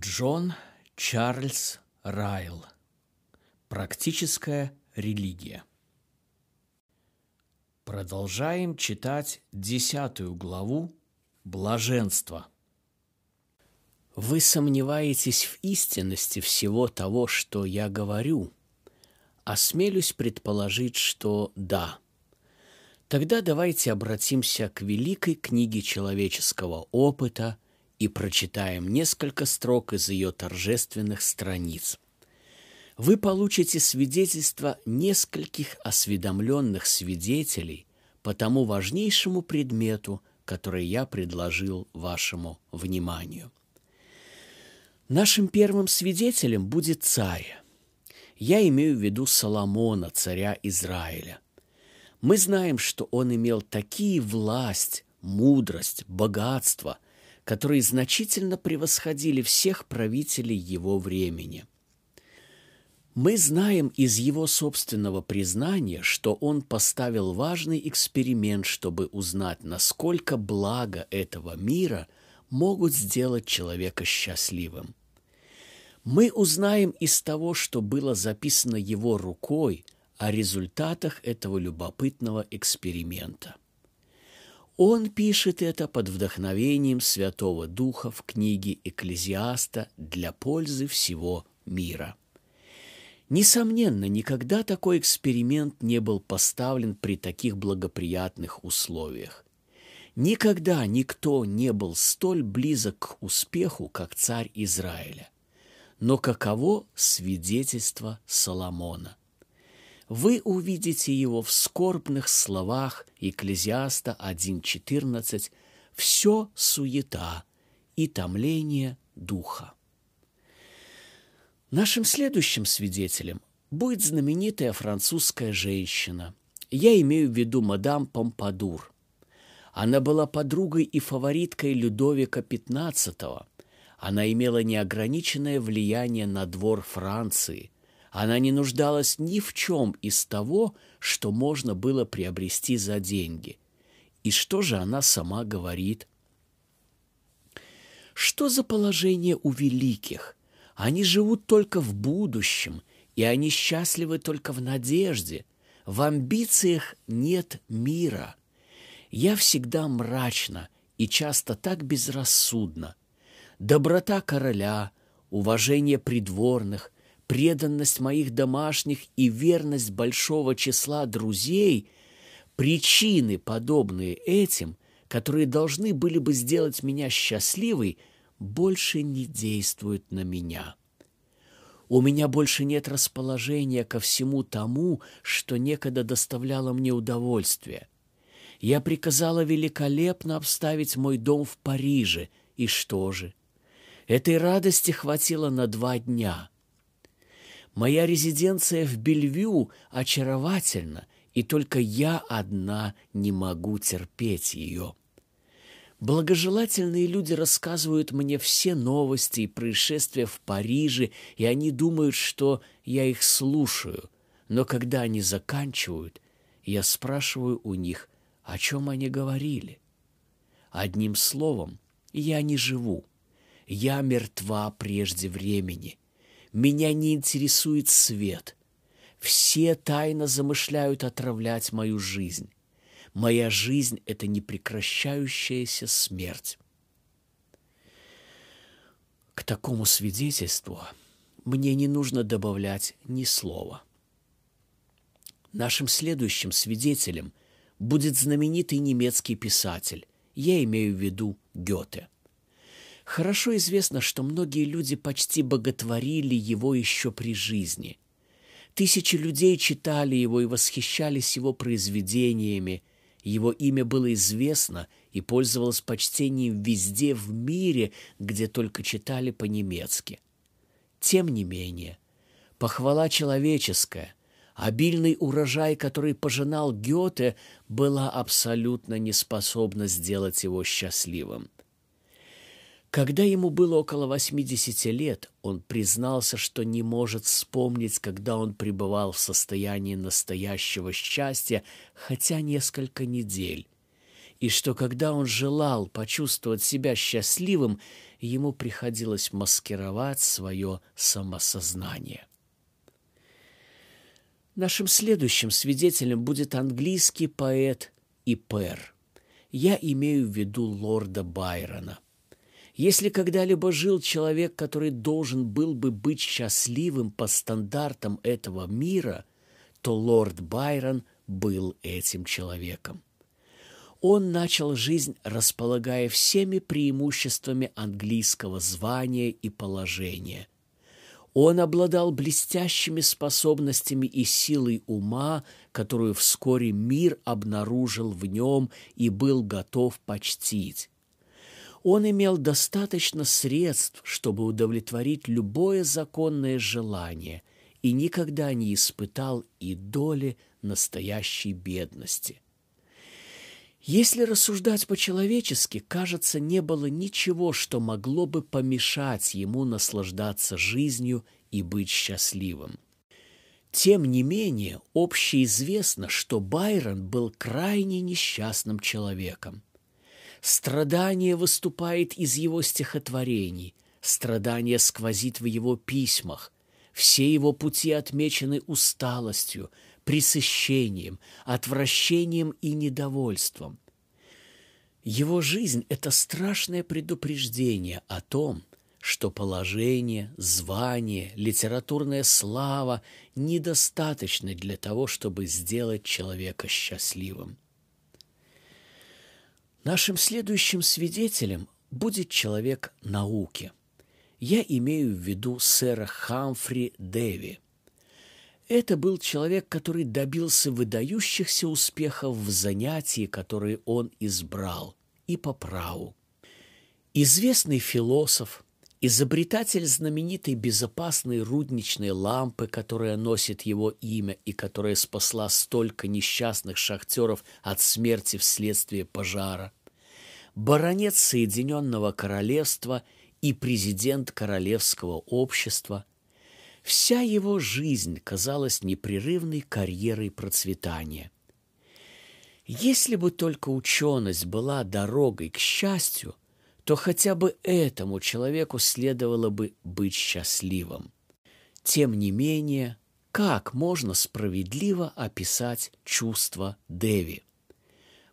Джон Чарльз Райл. Практическая религия. Продолжаем читать десятую главу «Блаженство». Вы сомневаетесь в истинности всего того, что я говорю? Осмелюсь предположить, что да. Тогда давайте обратимся к великой книге человеческого опыта – и прочитаем несколько строк из ее торжественных страниц. Вы получите свидетельство нескольких осведомленных свидетелей по тому важнейшему предмету, который я предложил вашему вниманию. Нашим первым свидетелем будет царь. Я имею в виду Соломона, царя Израиля. Мы знаем, что он имел такие власть, мудрость, богатство – которые значительно превосходили всех правителей его времени. Мы знаем из его собственного признания, что он поставил важный эксперимент, чтобы узнать, насколько благо этого мира могут сделать человека счастливым. Мы узнаем из того, что было записано его рукой, о результатах этого любопытного эксперимента – он пишет это под вдохновением Святого Духа в книге Экклезиаста для пользы всего мира. Несомненно, никогда такой эксперимент не был поставлен при таких благоприятных условиях. Никогда никто не был столь близок к успеху, как царь Израиля. Но каково свидетельство Соломона? Вы увидите его в скорбных словах Екклезиаста 1.14 «Все суета и томление духа». Нашим следующим свидетелем будет знаменитая французская женщина. Я имею в виду мадам Помпадур. Она была подругой и фавориткой Людовика XV. Она имела неограниченное влияние на двор Франции – она не нуждалась ни в чем из того, что можно было приобрести за деньги. И что же она сама говорит? Что за положение у великих? Они живут только в будущем, и они счастливы только в надежде. В амбициях нет мира. Я всегда мрачно и часто так безрассудно. Доброта короля, уважение придворных – преданность моих домашних и верность большого числа друзей – причины, подобные этим, которые должны были бы сделать меня счастливой, больше не действуют на меня. У меня больше нет расположения ко всему тому, что некогда доставляло мне удовольствие. Я приказала великолепно обставить мой дом в Париже, и что же? Этой радости хватило на два дня – Моя резиденция в Бельвю очаровательна, и только я одна не могу терпеть ее. Благожелательные люди рассказывают мне все новости и происшествия в Париже, и они думают, что я их слушаю. Но когда они заканчивают, я спрашиваю у них, о чем они говорили. Одним словом, я не живу. Я мертва прежде времени – меня не интересует свет. Все тайно замышляют отравлять мою жизнь. Моя жизнь — это непрекращающаяся смерть. К такому свидетельству мне не нужно добавлять ни слова. Нашим следующим свидетелем будет знаменитый немецкий писатель, я имею в виду Гёте – Хорошо известно, что многие люди почти боготворили его еще при жизни. Тысячи людей читали его и восхищались его произведениями. Его имя было известно и пользовалось почтением везде в мире, где только читали по-немецки. Тем не менее, похвала человеческая, обильный урожай, который пожинал Гёте, была абсолютно неспособна сделать его счастливым. Когда ему было около 80 лет, он признался, что не может вспомнить, когда он пребывал в состоянии настоящего счастья, хотя несколько недель. и что когда он желал почувствовать себя счастливым, ему приходилось маскировать свое самосознание. Нашим следующим свидетелем будет английский поэт Ипер. Я имею в виду лорда Байрона. Если когда-либо жил человек, который должен был бы быть счастливым по стандартам этого мира, то лорд Байрон был этим человеком. Он начал жизнь, располагая всеми преимуществами английского звания и положения – он обладал блестящими способностями и силой ума, которую вскоре мир обнаружил в нем и был готов почтить. Он имел достаточно средств, чтобы удовлетворить любое законное желание и никогда не испытал и доли настоящей бедности – если рассуждать по-человечески, кажется, не было ничего, что могло бы помешать ему наслаждаться жизнью и быть счастливым. Тем не менее, общеизвестно, что Байрон был крайне несчастным человеком. Страдание выступает из его стихотворений, страдание сквозит в его письмах, все его пути отмечены усталостью, пресыщением, отвращением и недовольством. Его жизнь – это страшное предупреждение о том, что положение, звание, литературная слава недостаточны для того, чтобы сделать человека счастливым. Нашим следующим свидетелем будет человек науки. Я имею в виду сэра Хамфри Дэви – это был человек, который добился выдающихся успехов в занятии, которые он избрал, и по праву. Известный философ, изобретатель знаменитой безопасной рудничной лампы, которая носит его имя и которая спасла столько несчастных шахтеров от смерти вследствие пожара, баронет Соединенного Королевства и президент Королевского общества – Вся его жизнь казалась непрерывной карьерой процветания. Если бы только ученость была дорогой к счастью, то хотя бы этому человеку следовало бы быть счастливым. Тем не менее, как можно справедливо описать чувство Деви?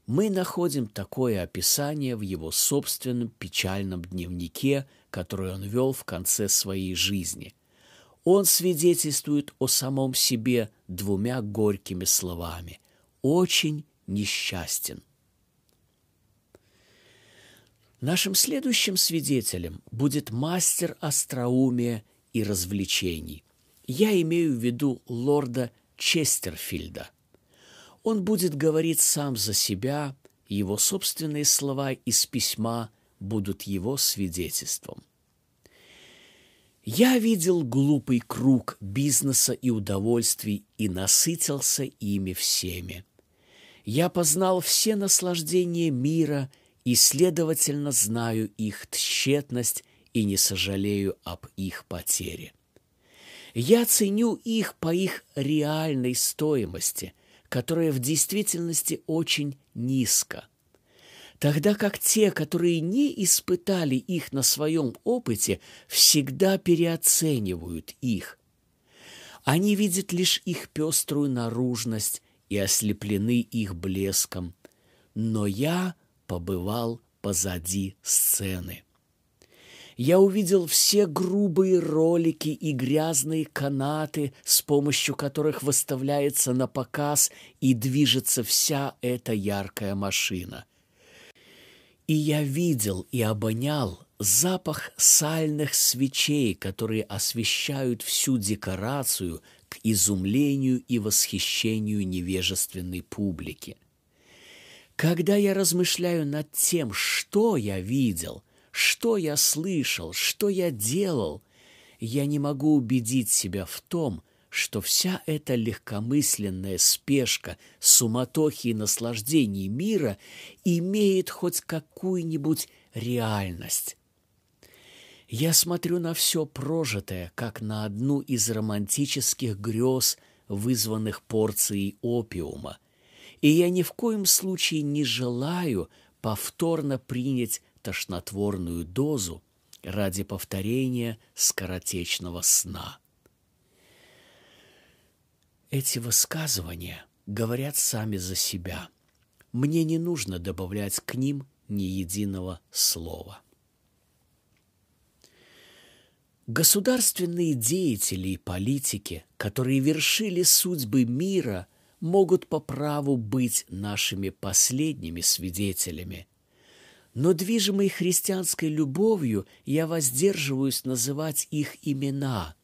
Мы находим такое описание в его собственном печальном дневнике, который он вел в конце своей жизни – он свидетельствует о самом себе двумя горькими словами «очень несчастен». Нашим следующим свидетелем будет мастер остроумия и развлечений. Я имею в виду лорда Честерфильда. Он будет говорить сам за себя, его собственные слова из письма будут его свидетельством – я видел глупый круг бизнеса и удовольствий и насытился ими всеми. Я познал все наслаждения мира и, следовательно, знаю их тщетность и не сожалею об их потере. Я ценю их по их реальной стоимости, которая в действительности очень низко – тогда как те, которые не испытали их на своем опыте, всегда переоценивают их. Они видят лишь их пеструю наружность и ослеплены их блеском. Но я побывал позади сцены. Я увидел все грубые ролики и грязные канаты, с помощью которых выставляется на показ и движется вся эта яркая машина – и я видел и обонял запах сальных свечей, которые освещают всю декорацию к изумлению и восхищению невежественной публики. Когда я размышляю над тем, что я видел, что я слышал, что я делал, я не могу убедить себя в том, что вся эта легкомысленная спешка, суматохи и наслаждений мира имеет хоть какую-нибудь реальность. Я смотрю на все прожитое, как на одну из романтических грез, вызванных порцией опиума, и я ни в коем случае не желаю повторно принять тошнотворную дозу ради повторения скоротечного сна. Эти высказывания говорят сами за себя. Мне не нужно добавлять к ним ни единого слова. Государственные деятели и политики, которые вершили судьбы мира, могут по праву быть нашими последними свидетелями. Но движимой христианской любовью я воздерживаюсь называть их имена.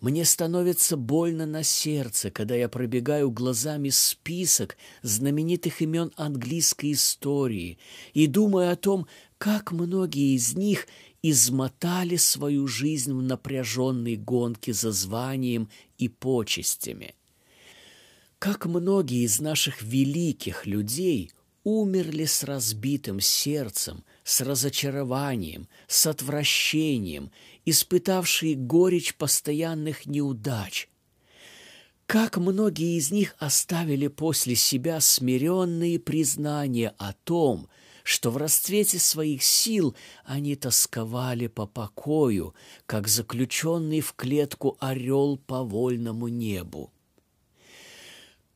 Мне становится больно на сердце, когда я пробегаю глазами список знаменитых имен английской истории и думаю о том, как многие из них измотали свою жизнь в напряженной гонке за званием и почестями. Как многие из наших великих людей умерли с разбитым сердцем, с разочарованием, с отвращением, испытавшие горечь постоянных неудач. Как многие из них оставили после себя смиренные признания о том, что в расцвете своих сил они тосковали по покою, как заключенный в клетку орел по вольному небу.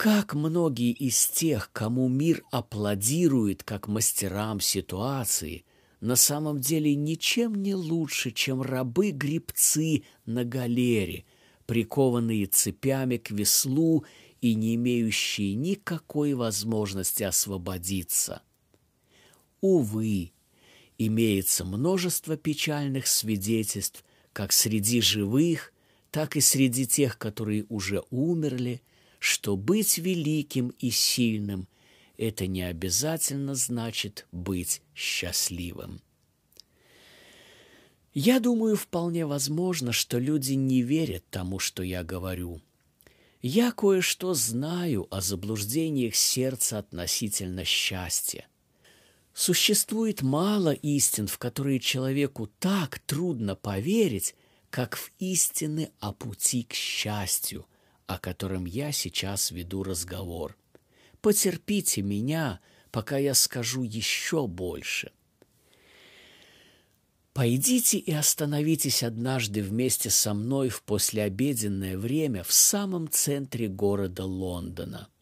Как многие из тех, кому мир аплодирует как мастерам ситуации, на самом деле ничем не лучше, чем рабы-гребцы на галере, прикованные цепями к веслу и не имеющие никакой возможности освободиться – Увы, имеется множество печальных свидетельств как среди живых, так и среди тех, которые уже умерли, что быть великим и сильным – это не обязательно значит быть счастливым. Я думаю, вполне возможно, что люди не верят тому, что я говорю. Я кое-что знаю о заблуждениях сердца относительно счастья – Существует мало истин, в которые человеку так трудно поверить, как в истины о пути к счастью, о котором я сейчас веду разговор. Потерпите меня, пока я скажу еще больше. Пойдите и остановитесь однажды вместе со мной в послеобеденное время в самом центре города Лондона –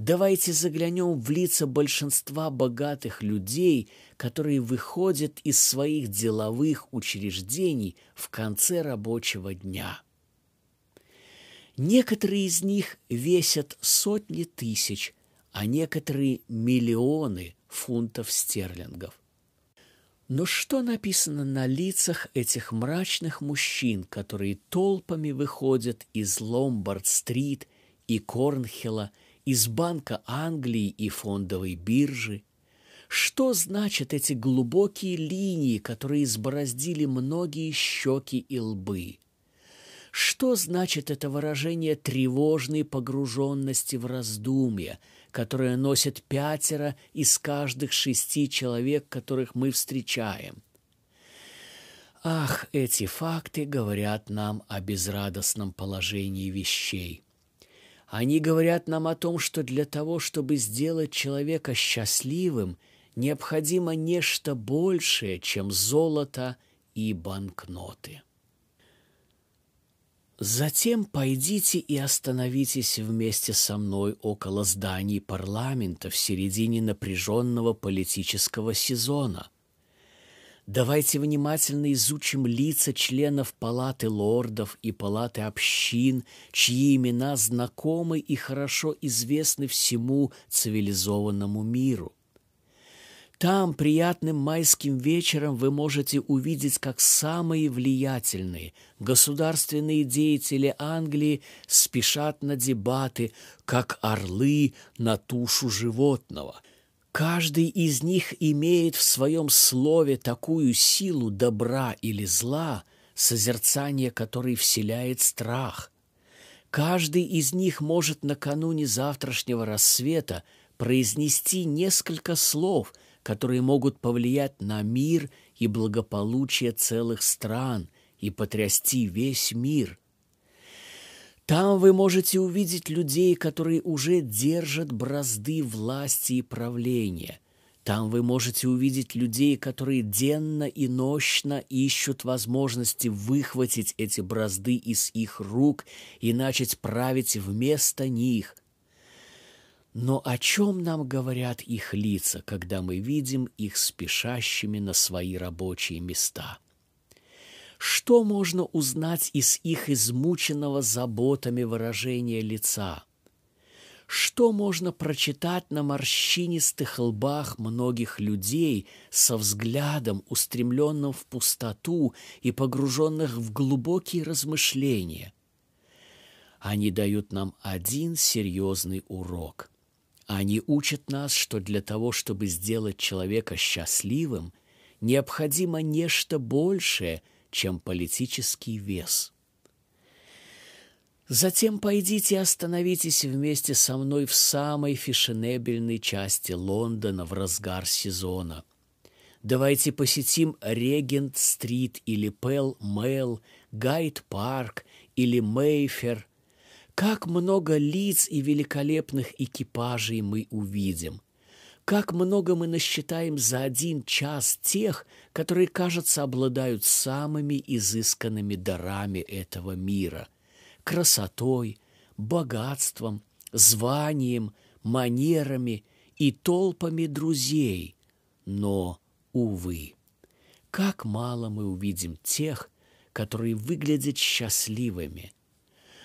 Давайте заглянем в лица большинства богатых людей, которые выходят из своих деловых учреждений в конце рабочего дня. Некоторые из них весят сотни тысяч, а некоторые – миллионы фунтов стерлингов. Но что написано на лицах этих мрачных мужчин, которые толпами выходят из Ломбард-стрит и Корнхилла из Банка Англии и фондовой биржи. Что значат эти глубокие линии, которые избороздили многие щеки и лбы? Что значит это выражение тревожной погруженности в раздумья, которое носит пятеро из каждых шести человек, которых мы встречаем? Ах, эти факты говорят нам о безрадостном положении вещей – они говорят нам о том, что для того, чтобы сделать человека счастливым, необходимо нечто большее, чем золото и банкноты. Затем пойдите и остановитесь вместе со мной около зданий парламента в середине напряженного политического сезона – Давайте внимательно изучим лица членов палаты лордов и палаты общин, чьи имена знакомы и хорошо известны всему цивилизованному миру. Там приятным майским вечером вы можете увидеть, как самые влиятельные государственные деятели Англии спешат на дебаты, как орлы на тушу животного – Каждый из них имеет в своем слове такую силу добра или зла, созерцание которой вселяет страх. Каждый из них может накануне завтрашнего рассвета произнести несколько слов, которые могут повлиять на мир и благополучие целых стран и потрясти весь мир. Там вы можете увидеть людей, которые уже держат бразды власти и правления. Там вы можете увидеть людей, которые денно и нощно ищут возможности выхватить эти бразды из их рук и начать править вместо них. Но о чем нам говорят их лица, когда мы видим их спешащими на свои рабочие места? Что можно узнать из их измученного заботами выражения лица? Что можно прочитать на морщинистых лбах многих людей со взглядом, устремленным в пустоту и погруженных в глубокие размышления? Они дают нам один серьезный урок. Они учат нас, что для того, чтобы сделать человека счастливым, необходимо нечто большее – чем политический вес. Затем пойдите и остановитесь вместе со мной в самой фешенебельной части Лондона в разгар сезона. Давайте посетим Регент-стрит или Пэл-Мэл, Гайд-парк или Мейфер. Как много лиц и великолепных экипажей мы увидим – как много мы насчитаем за один час тех, которые, кажется, обладают самыми изысканными дарами этого мира – красотой, богатством, званием, манерами и толпами друзей. Но, увы, как мало мы увидим тех, которые выглядят счастливыми.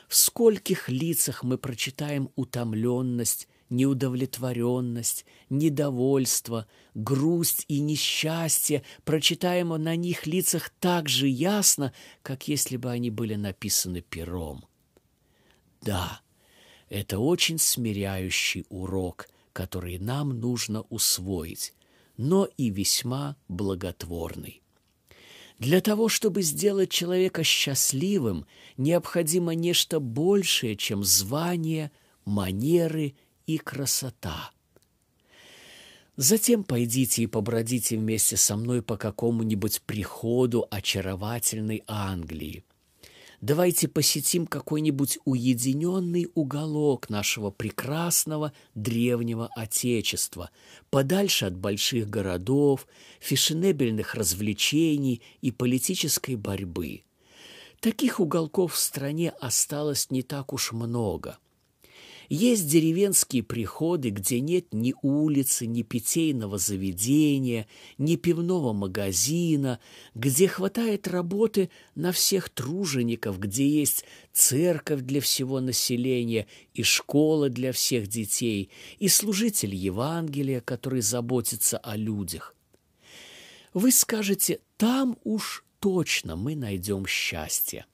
В скольких лицах мы прочитаем утомленность неудовлетворенность, недовольство, грусть и несчастье прочитаемо на них лицах так же ясно, как если бы они были написаны пером. Да, это очень смиряющий урок, который нам нужно усвоить, но и весьма благотворный. Для того, чтобы сделать человека счастливым, необходимо нечто большее, чем звание, манеры и красота. Затем пойдите и побродите вместе со мной по какому-нибудь приходу очаровательной Англии. Давайте посетим какой-нибудь уединенный уголок нашего прекрасного древнего Отечества, подальше от больших городов, фешенебельных развлечений и политической борьбы. Таких уголков в стране осталось не так уж много – есть деревенские приходы, где нет ни улицы, ни питейного заведения, ни пивного магазина, где хватает работы на всех тружеников, где есть церковь для всего населения и школа для всех детей, и служитель Евангелия, который заботится о людях. Вы скажете, там уж точно мы найдем счастье.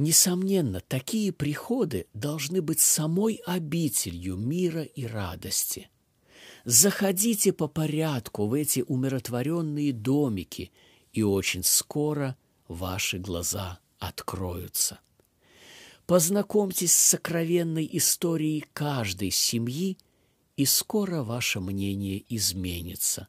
Несомненно, такие приходы должны быть самой обителью мира и радости. Заходите по порядку в эти умиротворенные домики, и очень скоро ваши глаза откроются. Познакомьтесь с сокровенной историей каждой семьи, и скоро ваше мнение изменится.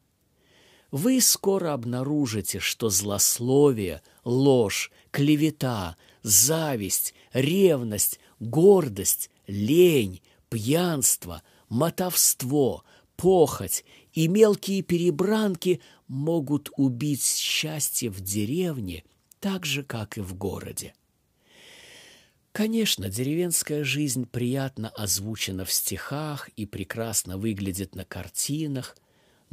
Вы скоро обнаружите, что злословие, ложь, клевета – зависть, ревность, гордость, лень, пьянство, мотовство, похоть и мелкие перебранки могут убить счастье в деревне так же, как и в городе. Конечно, деревенская жизнь приятно озвучена в стихах и прекрасно выглядит на картинах,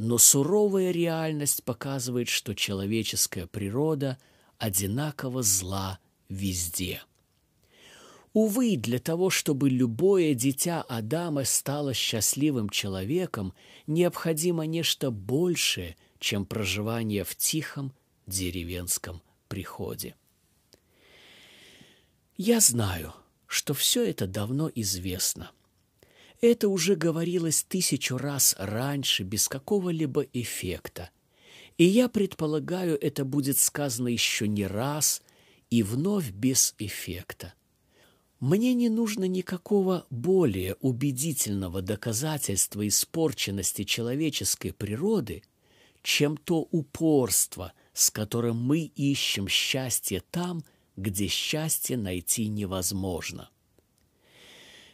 но суровая реальность показывает, что человеческая природа одинаково зла везде. Увы, для того, чтобы любое дитя Адама стало счастливым человеком, необходимо нечто большее, чем проживание в тихом деревенском приходе. Я знаю, что все это давно известно. Это уже говорилось тысячу раз раньше без какого-либо эффекта. И я предполагаю, это будет сказано еще не раз и вновь без эффекта. Мне не нужно никакого более убедительного доказательства испорченности человеческой природы, чем то упорство, с которым мы ищем счастье там, где счастье найти невозможно.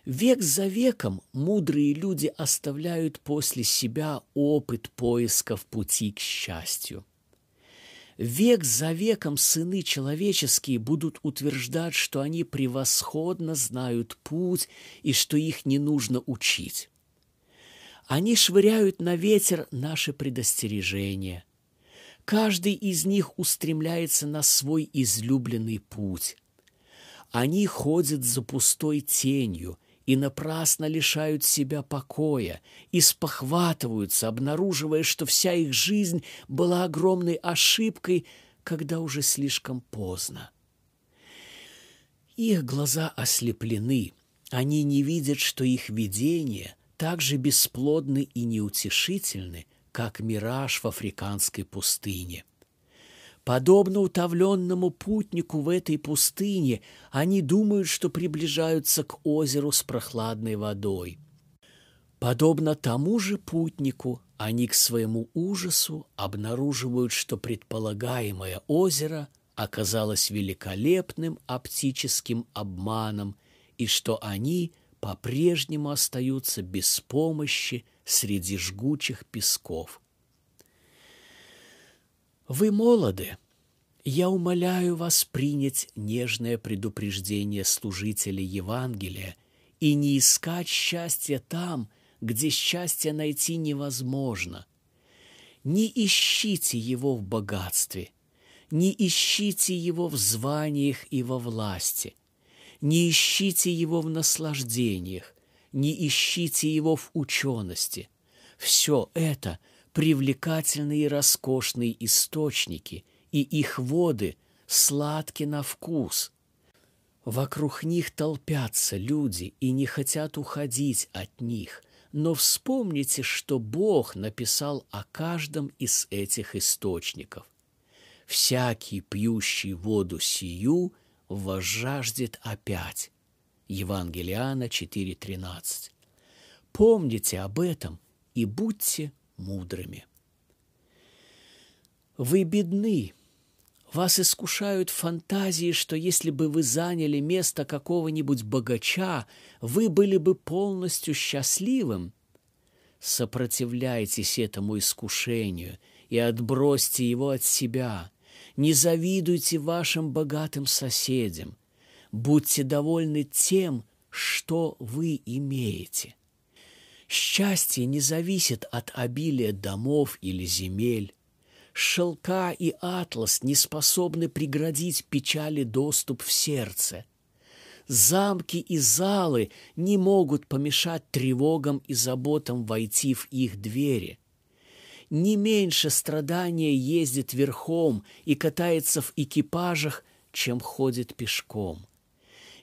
Век за веком мудрые люди оставляют после себя опыт поисков пути к счастью. Век за веком сыны человеческие будут утверждать, что они превосходно знают путь и что их не нужно учить. Они швыряют на ветер наши предостережения. Каждый из них устремляется на свой излюбленный путь. Они ходят за пустой тенью – и напрасно лишают себя покоя, и спохватываются, обнаруживая, что вся их жизнь была огромной ошибкой, когда уже слишком поздно. Их глаза ослеплены, они не видят, что их видения так же бесплодны и неутешительны, как мираж в африканской пустыне – Подобно утовленному путнику в этой пустыне, они думают, что приближаются к озеру с прохладной водой. Подобно тому же путнику, они к своему ужасу обнаруживают, что предполагаемое озеро оказалось великолепным оптическим обманом и что они по-прежнему остаются без помощи среди жгучих песков – вы молоды. Я умоляю вас принять нежное предупреждение служителя Евангелия и не искать счастья там, где счастье найти невозможно. Не ищите его в богатстве, не ищите его в званиях и во власти, не ищите его в наслаждениях, не ищите его в учености. Все это – привлекательные и роскошные источники, и их воды сладки на вкус. Вокруг них толпятся люди и не хотят уходить от них, но вспомните, что Бог написал о каждом из этих источников. «Всякий, пьющий воду сию, возжаждет опять». Евангелиана 4.13. Помните об этом и будьте мудрыми. Вы бедны, вас искушают фантазии, что если бы вы заняли место какого-нибудь богача, вы были бы полностью счастливым. Сопротивляйтесь этому искушению и отбросьте его от себя. Не завидуйте вашим богатым соседям. Будьте довольны тем, что вы имеете. Счастье не зависит от обилия домов или земель. Шелка и атлас не способны преградить печали доступ в сердце. Замки и залы не могут помешать тревогам и заботам войти в их двери. Не меньше страдания ездит верхом и катается в экипажах, чем ходит пешком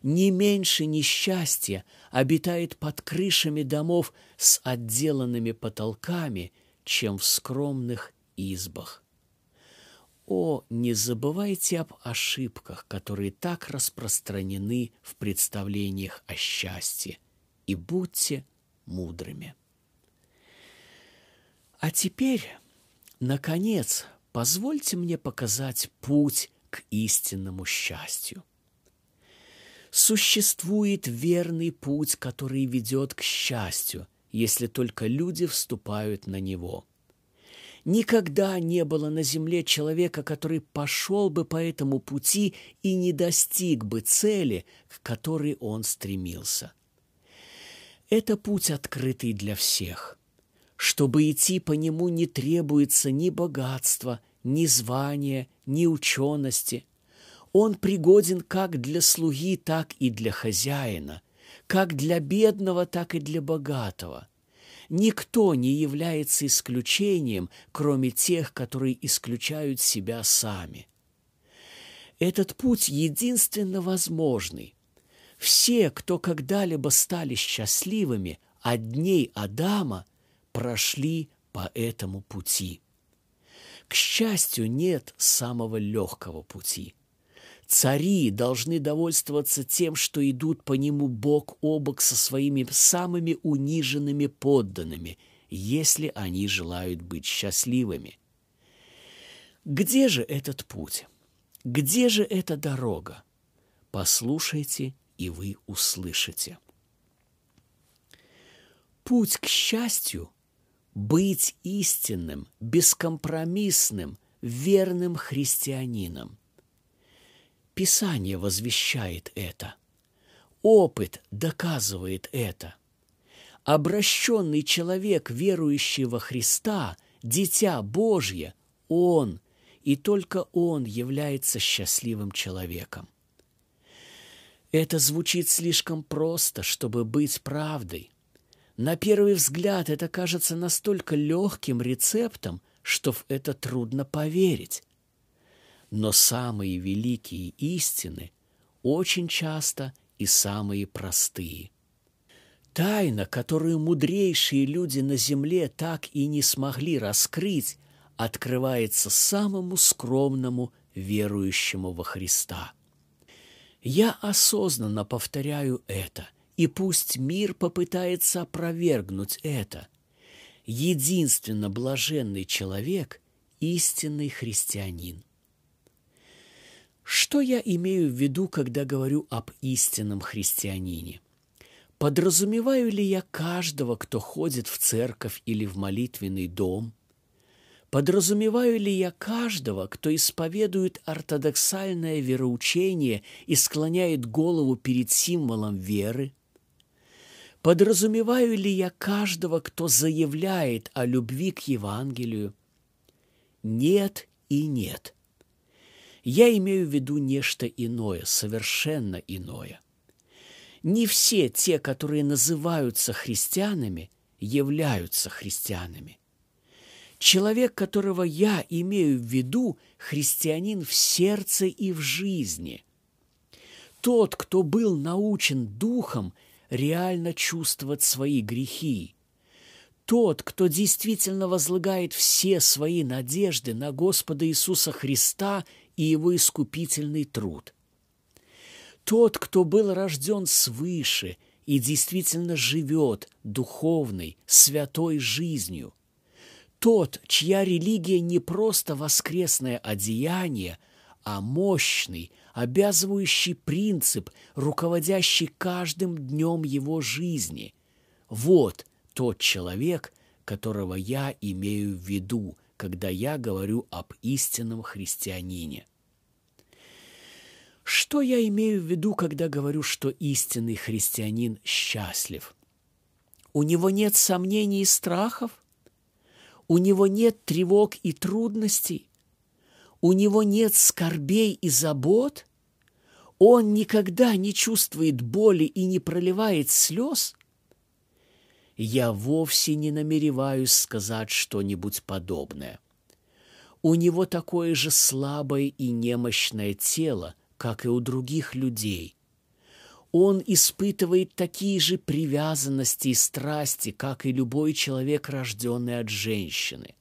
не меньше несчастья обитает под крышами домов с отделанными потолками, чем в скромных избах. О, не забывайте об ошибках, которые так распространены в представлениях о счастье, и будьте мудрыми. А теперь, наконец, позвольте мне показать путь к истинному счастью – Существует верный путь, который ведет к счастью, если только люди вступают на него. Никогда не было на земле человека, который пошел бы по этому пути и не достиг бы цели, к которой он стремился. Это путь открытый для всех. Чтобы идти по нему не требуется ни богатства, ни звания, ни учености – он пригоден как для слуги, так и для хозяина, как для бедного, так и для богатого. Никто не является исключением, кроме тех, которые исключают себя сами. Этот путь единственно возможный. Все, кто когда-либо стали счастливыми от дней Адама, прошли по этому пути. К счастью, нет самого легкого пути – Цари должны довольствоваться тем, что идут по нему бок о бок со своими самыми униженными подданными, если они желают быть счастливыми. Где же этот путь? Где же эта дорога? Послушайте, и вы услышите. Путь к счастью – быть истинным, бескомпромиссным, верным христианином. Писание возвещает это. Опыт доказывает это. Обращенный человек, верующий во Христа, дитя Божье, он и только он является счастливым человеком. Это звучит слишком просто, чтобы быть правдой. На первый взгляд это кажется настолько легким рецептом, что в это трудно поверить. Но самые великие истины очень часто и самые простые. Тайна, которую мудрейшие люди на земле так и не смогли раскрыть, открывается самому скромному верующему во Христа. Я осознанно повторяю это, и пусть мир попытается опровергнуть это. Единственно блаженный человек – истинный христианин. Что я имею в виду, когда говорю об истинном христианине? Подразумеваю ли я каждого, кто ходит в церковь или в молитвенный дом? Подразумеваю ли я каждого, кто исповедует ортодоксальное вероучение и склоняет голову перед символом веры? Подразумеваю ли я каждого, кто заявляет о любви к Евангелию? Нет и нет. Я имею в виду нечто иное, совершенно иное. Не все те, которые называются христианами, являются христианами. Человек, которого я имею в виду, христианин в сердце и в жизни. Тот, кто был научен духом реально чувствовать свои грехи. Тот, кто действительно возлагает все свои надежды на Господа Иисуса Христа – и его искупительный труд. Тот, кто был рожден свыше и действительно живет духовной, святой жизнью. Тот, чья религия не просто воскресное одеяние, а мощный, обязывающий принцип, руководящий каждым днем его жизни. Вот тот человек, которого я имею в виду, когда я говорю об истинном христианине. Что я имею в виду, когда говорю, что истинный христианин счастлив? У него нет сомнений и страхов? У него нет тревог и трудностей? У него нет скорбей и забот? Он никогда не чувствует боли и не проливает слез? Я вовсе не намереваюсь сказать что-нибудь подобное. У него такое же слабое и немощное тело, как и у других людей. Он испытывает такие же привязанности и страсти, как и любой человек, рожденный от женщины.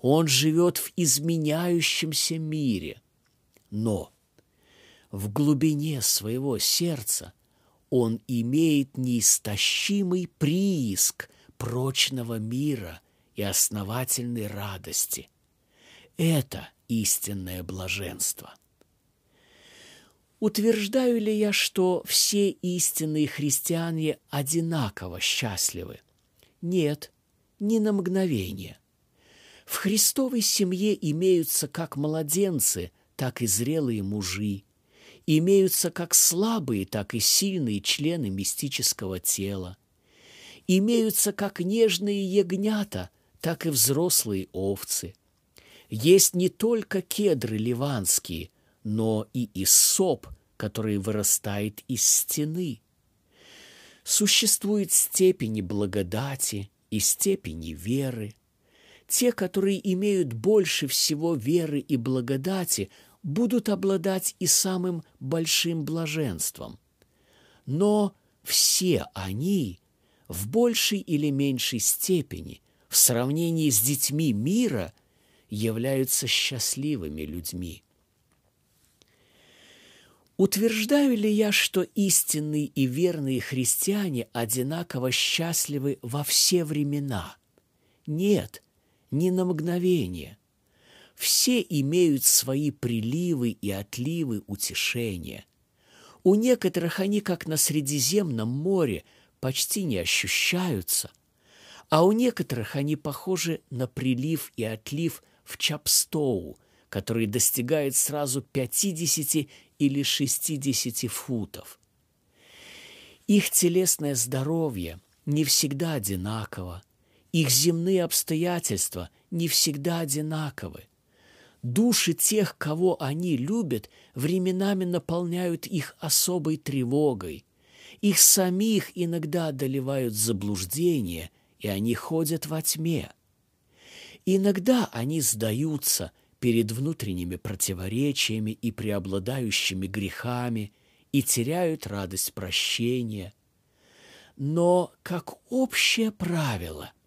Он живет в изменяющемся мире. Но в глубине своего сердца – он имеет неистощимый прииск прочного мира и основательной радости. Это истинное блаженство. Утверждаю ли я, что все истинные христиане одинаково счастливы? Нет, ни на мгновение. В Христовой семье имеются как младенцы, так и зрелые мужи, имеются как слабые, так и сильные члены мистического тела. Имеются как нежные ягнята, так и взрослые овцы. Есть не только кедры ливанские, но и иссоп, который вырастает из стены. Существуют степени благодати и степени веры. Те, которые имеют больше всего веры и благодати, будут обладать и самым большим блаженством. Но все они в большей или меньшей степени в сравнении с детьми мира являются счастливыми людьми. Утверждаю ли я, что истинные и верные христиане одинаково счастливы во все времена? Нет, ни на мгновение – все имеют свои приливы и отливы утешения. У некоторых они, как на Средиземном море, почти не ощущаются, а у некоторых они похожи на прилив и отлив в Чапстоу, который достигает сразу 50 или 60 футов. Их телесное здоровье не всегда одинаково, их земные обстоятельства не всегда одинаковы. Души тех, кого они любят, временами наполняют их особой тревогой. Их самих иногда одолевают заблуждения, и они ходят во тьме. Иногда они сдаются перед внутренними противоречиями и преобладающими грехами и теряют радость прощения. Но, как общее правило –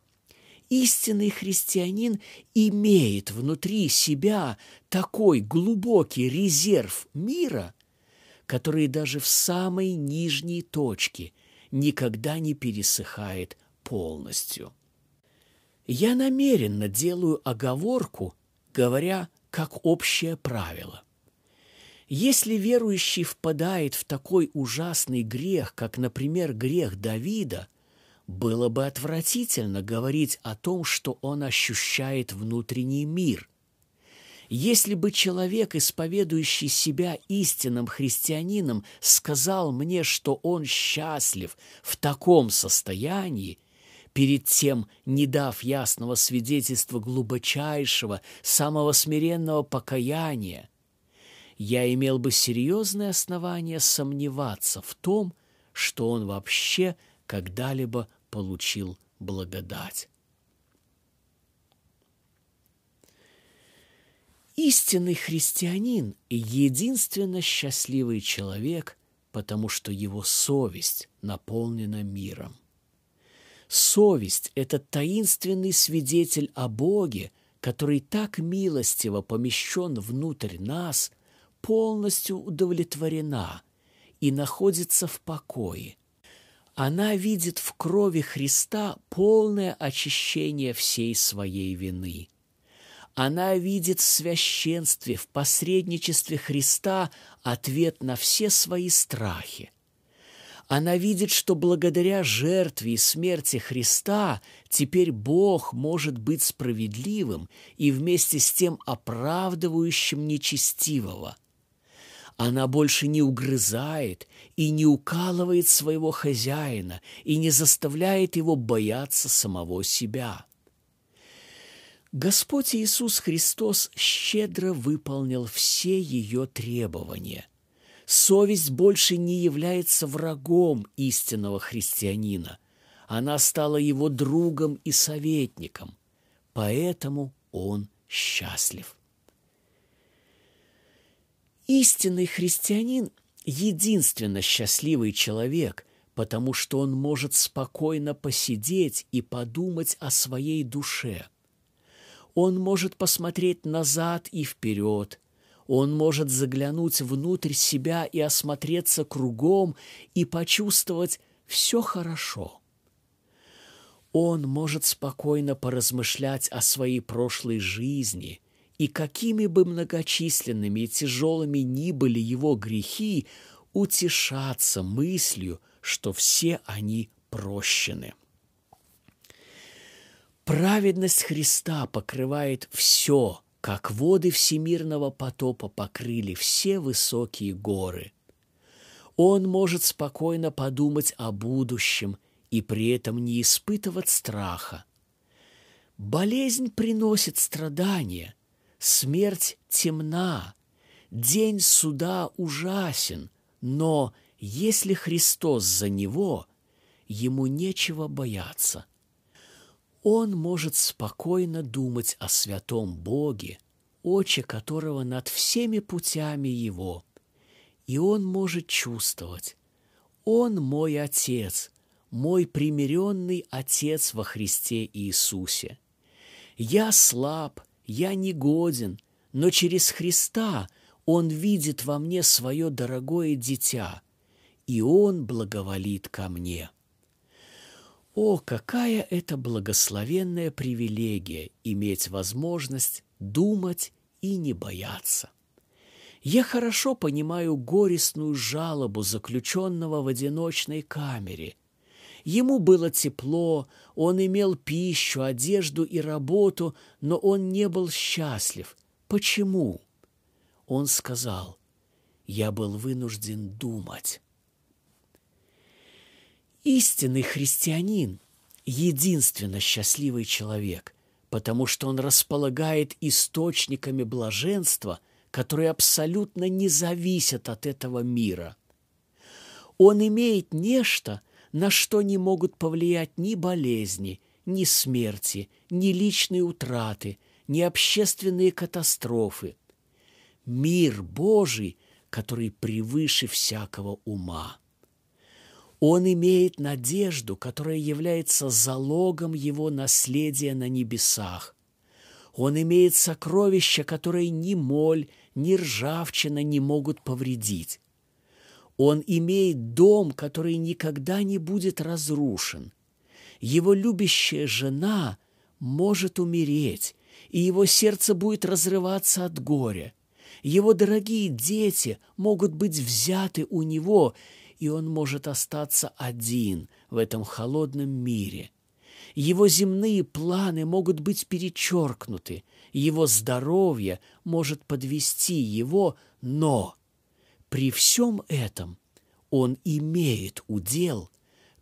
истинный христианин имеет внутри себя такой глубокий резерв мира, который даже в самой нижней точке никогда не пересыхает полностью. Я намеренно делаю оговорку, говоря как общее правило. Если верующий впадает в такой ужасный грех, как, например, грех Давида – было бы отвратительно говорить о том, что он ощущает внутренний мир. Если бы человек, исповедующий себя истинным христианином, сказал мне, что он счастлив в таком состоянии, перед тем не дав ясного свидетельства глубочайшего, самого смиренного покаяния, я имел бы серьезное основание сомневаться в том, что он вообще когда-либо получил благодать. Истинный христианин – единственно счастливый человек, потому что его совесть наполнена миром. Совесть – это таинственный свидетель о Боге, который так милостиво помещен внутрь нас, полностью удовлетворена и находится в покое – она видит в крови Христа полное очищение всей своей вины. Она видит в священстве, в посредничестве Христа ответ на все свои страхи. Она видит, что благодаря жертве и смерти Христа теперь Бог может быть справедливым и вместе с тем оправдывающим нечестивого – она больше не угрызает и не укалывает своего хозяина и не заставляет его бояться самого себя. Господь Иисус Христос щедро выполнил все ее требования. Совесть больше не является врагом истинного христианина. Она стала его другом и советником. Поэтому он счастлив. Истинный христианин – единственно счастливый человек, потому что он может спокойно посидеть и подумать о своей душе. Он может посмотреть назад и вперед, он может заглянуть внутрь себя и осмотреться кругом и почувствовать все хорошо. Он может спокойно поразмышлять о своей прошлой жизни – и какими бы многочисленными и тяжелыми ни были его грехи, утешаться мыслью, что все они прощены. Праведность Христа покрывает все, как воды всемирного потопа покрыли все высокие горы. Он может спокойно подумать о будущем и при этом не испытывать страха. Болезнь приносит страдания – Смерть темна, день суда ужасен, но если Христос за него, ему нечего бояться. Он может спокойно думать о святом Боге, очи которого над всеми путями его, и он может чувствовать, он мой Отец, мой примиренный Отец во Христе Иисусе. Я слаб, я не годен, но через Христа Он видит во мне свое дорогое дитя, и Он благоволит ко мне. О, какая это благословенная привилегия иметь возможность думать и не бояться! Я хорошо понимаю горестную жалобу заключенного в одиночной камере. Ему было тепло, он имел пищу, одежду и работу, но он не был счастлив. Почему? Он сказал, я был вынужден думать. Истинный христианин – единственно счастливый человек, потому что он располагает источниками блаженства, которые абсолютно не зависят от этого мира. Он имеет нечто, на что не могут повлиять ни болезни, ни смерти, ни личные утраты, ни общественные катастрофы. Мир Божий, который превыше всякого ума. Он имеет надежду, которая является залогом его наследия на небесах. Он имеет сокровища, которые ни моль, ни ржавчина не могут повредить. Он имеет дом, который никогда не будет разрушен. Его любящая жена может умереть, и его сердце будет разрываться от горя. Его дорогие дети могут быть взяты у него, и он может остаться один в этом холодном мире. Его земные планы могут быть перечеркнуты, его здоровье может подвести его, но при всем этом он имеет удел,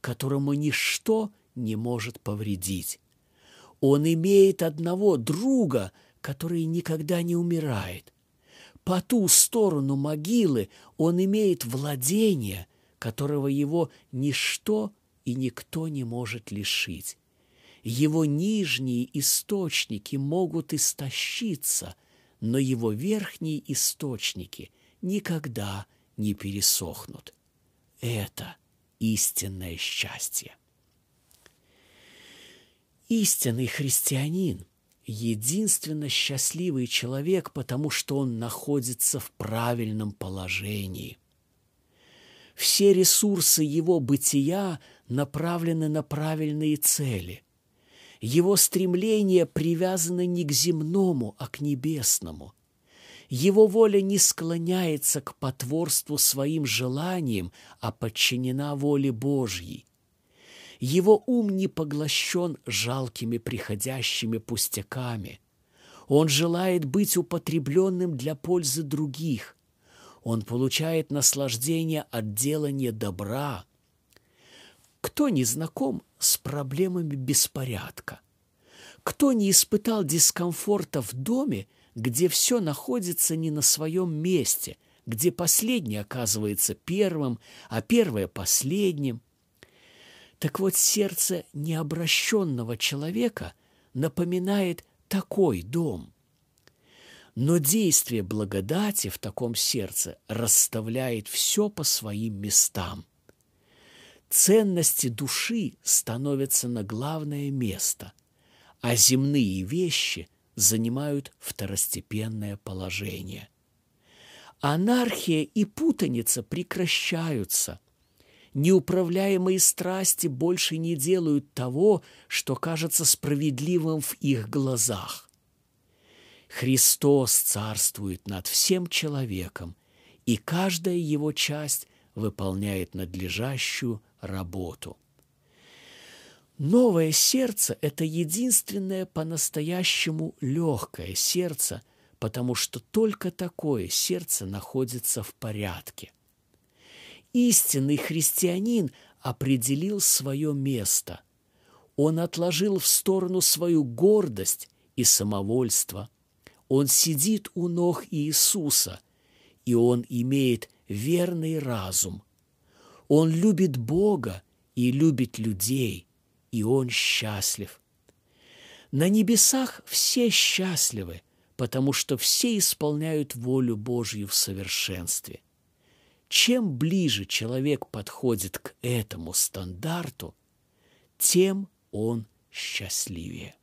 которому ничто не может повредить. Он имеет одного друга, который никогда не умирает. По ту сторону могилы он имеет владение, которого его ничто и никто не может лишить. Его нижние источники могут истощиться, но его верхние источники никогда не пересохнут. Это истинное счастье. Истинный христианин – единственно счастливый человек, потому что он находится в правильном положении – все ресурсы его бытия направлены на правильные цели. Его стремление привязано не к земному, а к небесному. Его воля не склоняется к потворству своим желаниям, а подчинена воле Божьей. Его ум не поглощен жалкими приходящими пустяками. Он желает быть употребленным для пользы других – он получает наслаждение от делания добра. Кто не знаком с проблемами беспорядка? Кто не испытал дискомфорта в доме, где все находится не на своем месте, где последнее оказывается первым, а первое – последним? Так вот, сердце необращенного человека напоминает такой дом. Но действие благодати в таком сердце расставляет все по своим местам. Ценности души становятся на главное место, а земные вещи занимают второстепенное положение. Анархия и путаница прекращаются. Неуправляемые страсти больше не делают того, что кажется справедливым в их глазах. Христос царствует над всем человеком, и каждая его часть выполняет надлежащую работу. Новое сердце – это единственное по-настоящему легкое сердце, потому что только такое сердце находится в порядке. Истинный христианин определил свое место. Он отложил в сторону свою гордость и самовольство – он сидит у ног Иисуса, и он имеет верный разум. Он любит Бога и любит людей, и он счастлив. На небесах все счастливы, потому что все исполняют волю Божью в совершенстве. Чем ближе человек подходит к этому стандарту, тем он счастливее.